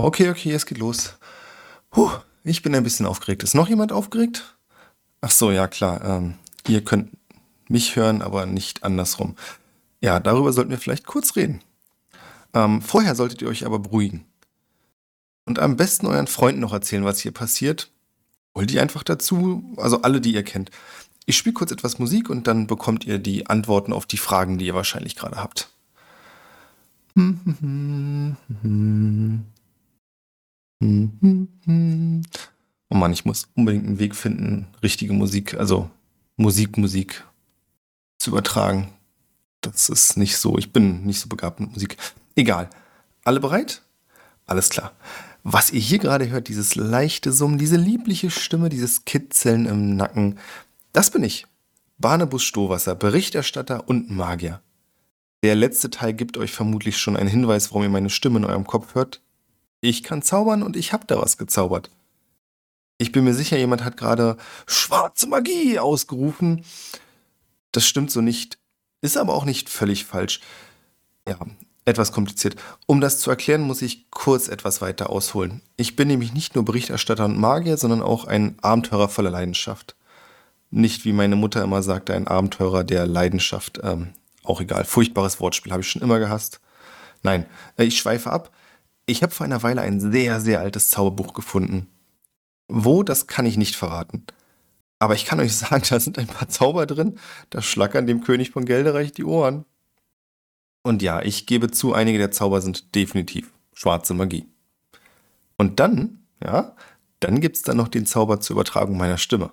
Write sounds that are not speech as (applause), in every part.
Okay, okay, es geht los. Puh, ich bin ein bisschen aufgeregt. Ist noch jemand aufgeregt? Ach so, ja klar. Ähm, ihr könnt mich hören, aber nicht andersrum. Ja, darüber sollten wir vielleicht kurz reden. Ähm, vorher solltet ihr euch aber beruhigen. Und am besten euren Freunden noch erzählen, was hier passiert. Holt die einfach dazu, also alle, die ihr kennt. Ich spiele kurz etwas Musik und dann bekommt ihr die Antworten auf die Fragen, die ihr wahrscheinlich gerade habt. Oh Mann, ich muss unbedingt einen Weg finden, richtige Musik, also Musik, Musik zu übertragen. Das ist nicht so. Ich bin nicht so begabt mit Musik. Egal. Alle bereit? Alles klar. Was ihr hier gerade hört, dieses leichte Summen, diese liebliche Stimme, dieses Kitzeln im Nacken, das bin ich. Barnabus Stohwasser, Berichterstatter und Magier. Der letzte Teil gibt euch vermutlich schon einen Hinweis, warum ihr meine Stimme in eurem Kopf hört. Ich kann zaubern und ich hab da was gezaubert. Ich bin mir sicher, jemand hat gerade schwarze Magie ausgerufen. Das stimmt so nicht, ist aber auch nicht völlig falsch. Ja, etwas kompliziert. Um das zu erklären, muss ich kurz etwas weiter ausholen. Ich bin nämlich nicht nur Berichterstatter und Magier, sondern auch ein Abenteurer voller Leidenschaft. Nicht, wie meine Mutter immer sagte, ein Abenteurer der Leidenschaft. Ähm, auch egal. Furchtbares Wortspiel habe ich schon immer gehasst. Nein, äh, ich schweife ab. Ich habe vor einer Weile ein sehr, sehr altes Zauberbuch gefunden. Wo, das kann ich nicht verraten. Aber ich kann euch (laughs) sagen, da sind ein paar Zauber drin, da schlackern dem König von Gelderreich die Ohren. Und ja, ich gebe zu, einige der Zauber sind definitiv schwarze Magie. Und dann, ja, dann gibt es dann noch den Zauber zur Übertragung meiner Stimme.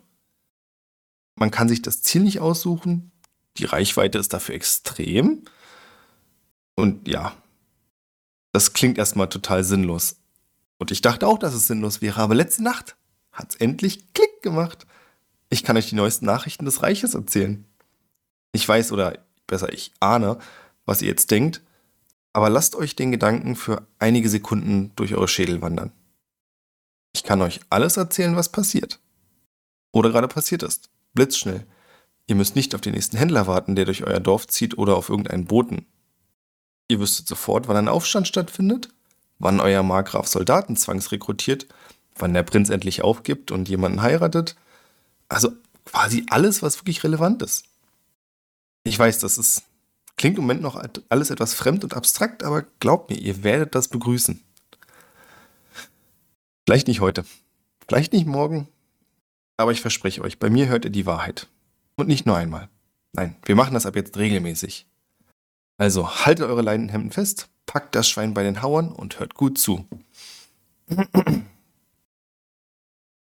Man kann sich das Ziel nicht aussuchen, die Reichweite ist dafür extrem. Und ja, das klingt erstmal total sinnlos. Und ich dachte auch, dass es sinnlos wäre, aber letzte Nacht hat es endlich Klick gemacht. Ich kann euch die neuesten Nachrichten des Reiches erzählen. Ich weiß, oder besser, ich ahne, was ihr jetzt denkt, aber lasst euch den Gedanken für einige Sekunden durch eure Schädel wandern. Ich kann euch alles erzählen, was passiert. Oder gerade passiert ist. Blitzschnell. Ihr müsst nicht auf den nächsten Händler warten, der durch euer Dorf zieht oder auf irgendeinen Boten. Ihr wüsstet sofort, wann ein Aufstand stattfindet, wann euer Markgraf Soldaten zwangsrekrutiert, wann der Prinz endlich aufgibt und jemanden heiratet. Also quasi alles, was wirklich relevant ist. Ich weiß, das ist, klingt im Moment noch alles etwas fremd und abstrakt, aber glaubt mir, ihr werdet das begrüßen. Vielleicht nicht heute, vielleicht nicht morgen, aber ich verspreche euch, bei mir hört ihr die Wahrheit. Und nicht nur einmal. Nein, wir machen das ab jetzt regelmäßig. Also haltet eure Leinenhemden fest, packt das Schwein bei den Hauern und hört gut zu. (clears throat)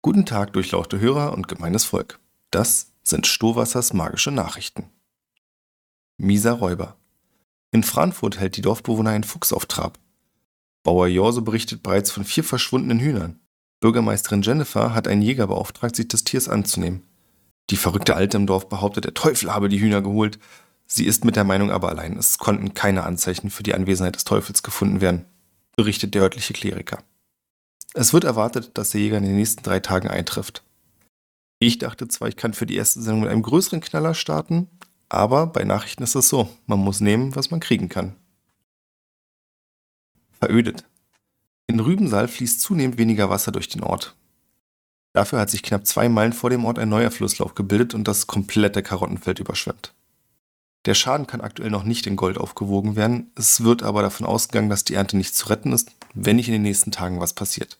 Guten Tag, durchlauchte Hörer und gemeines Volk. Das sind Stohwassers magische Nachrichten. Mieser Räuber. In Frankfurt hält die Dorfbewohner einen Fuchs auf Trab. Bauer Jorso berichtet bereits von vier verschwundenen Hühnern. Bürgermeisterin Jennifer hat einen Jäger beauftragt, sich des Tiers anzunehmen. Die verrückte Alte im Dorf behauptet, der Teufel habe die Hühner geholt. Sie ist mit der Meinung aber allein. Es konnten keine Anzeichen für die Anwesenheit des Teufels gefunden werden, berichtet der örtliche Kleriker. Es wird erwartet, dass der Jäger in den nächsten drei Tagen eintrifft. Ich dachte zwar, ich kann für die erste Sendung mit einem größeren Knaller starten, aber bei Nachrichten ist es so, man muss nehmen, was man kriegen kann. Verödet. In Rübensaal fließt zunehmend weniger Wasser durch den Ort. Dafür hat sich knapp zwei Meilen vor dem Ort ein neuer Flusslauf gebildet und das komplette Karottenfeld überschwemmt. Der Schaden kann aktuell noch nicht in Gold aufgewogen werden, es wird aber davon ausgegangen, dass die Ernte nicht zu retten ist, wenn nicht in den nächsten Tagen was passiert.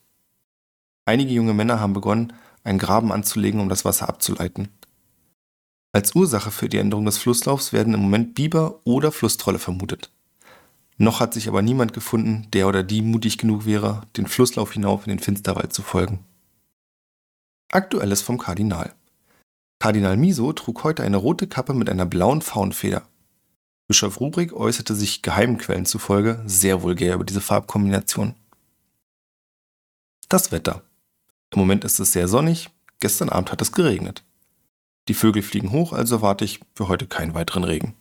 Einige junge Männer haben begonnen, einen Graben anzulegen, um das Wasser abzuleiten. Als Ursache für die Änderung des Flusslaufs werden im Moment Biber oder Flusstrolle vermutet. Noch hat sich aber niemand gefunden, der oder die mutig genug wäre, den Flusslauf hinauf in den Finsterwald zu folgen. Aktuelles vom Kardinal. Kardinal Miso trug heute eine rote Kappe mit einer blauen Faunfeder. Bischof Rubrik äußerte sich geheimen Quellen zufolge sehr vulgär über diese Farbkombination. Das Wetter. Im Moment ist es sehr sonnig, gestern Abend hat es geregnet. Die Vögel fliegen hoch, also erwarte ich für heute keinen weiteren Regen.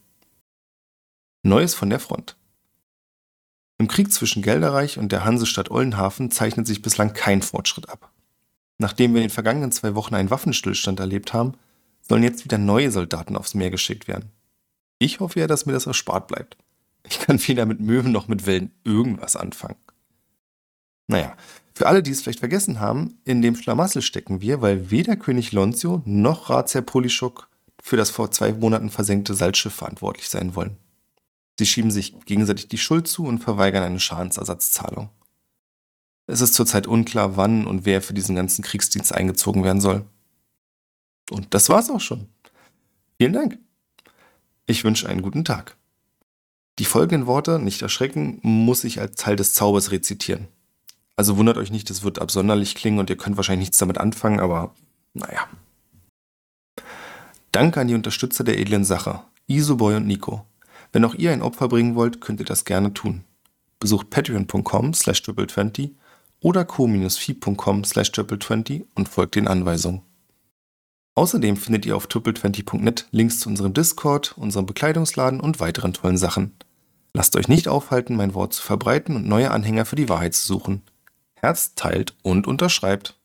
Neues von der Front. Im Krieg zwischen Gelderreich und der Hansestadt Ollenhafen zeichnet sich bislang kein Fortschritt ab. Nachdem wir in den vergangenen zwei Wochen einen Waffenstillstand erlebt haben, sollen jetzt wieder neue Soldaten aufs Meer geschickt werden. Ich hoffe ja, dass mir das erspart bleibt. Ich kann weder mit Möwen noch mit Wellen irgendwas anfangen. Naja, für alle, die es vielleicht vergessen haben, in dem Schlamassel stecken wir, weil weder König Lonzio noch Ratsherr Polischuk für das vor zwei Monaten versenkte Salzschiff verantwortlich sein wollen. Sie schieben sich gegenseitig die Schuld zu und verweigern eine Schadensersatzzahlung. Es ist zurzeit unklar, wann und wer für diesen ganzen Kriegsdienst eingezogen werden soll. Und das war's auch schon. Vielen Dank. Ich wünsche einen guten Tag. Die folgenden Worte, nicht erschrecken, muss ich als Teil des Zaubers rezitieren. Also wundert euch nicht, es wird absonderlich klingen und ihr könnt wahrscheinlich nichts damit anfangen, aber naja. Danke an die Unterstützer der edlen Sache, Isoboy und Nico. Wenn auch ihr ein Opfer bringen wollt, könnt ihr das gerne tun. Besucht patreon.com slash triple20 oder co-fi.com slash triple20 und folgt den Anweisungen. Außerdem findet ihr auf triple20.net Links zu unserem Discord, unserem Bekleidungsladen und weiteren tollen Sachen. Lasst euch nicht aufhalten, mein Wort zu verbreiten und neue Anhänger für die Wahrheit zu suchen. Herz teilt und unterschreibt.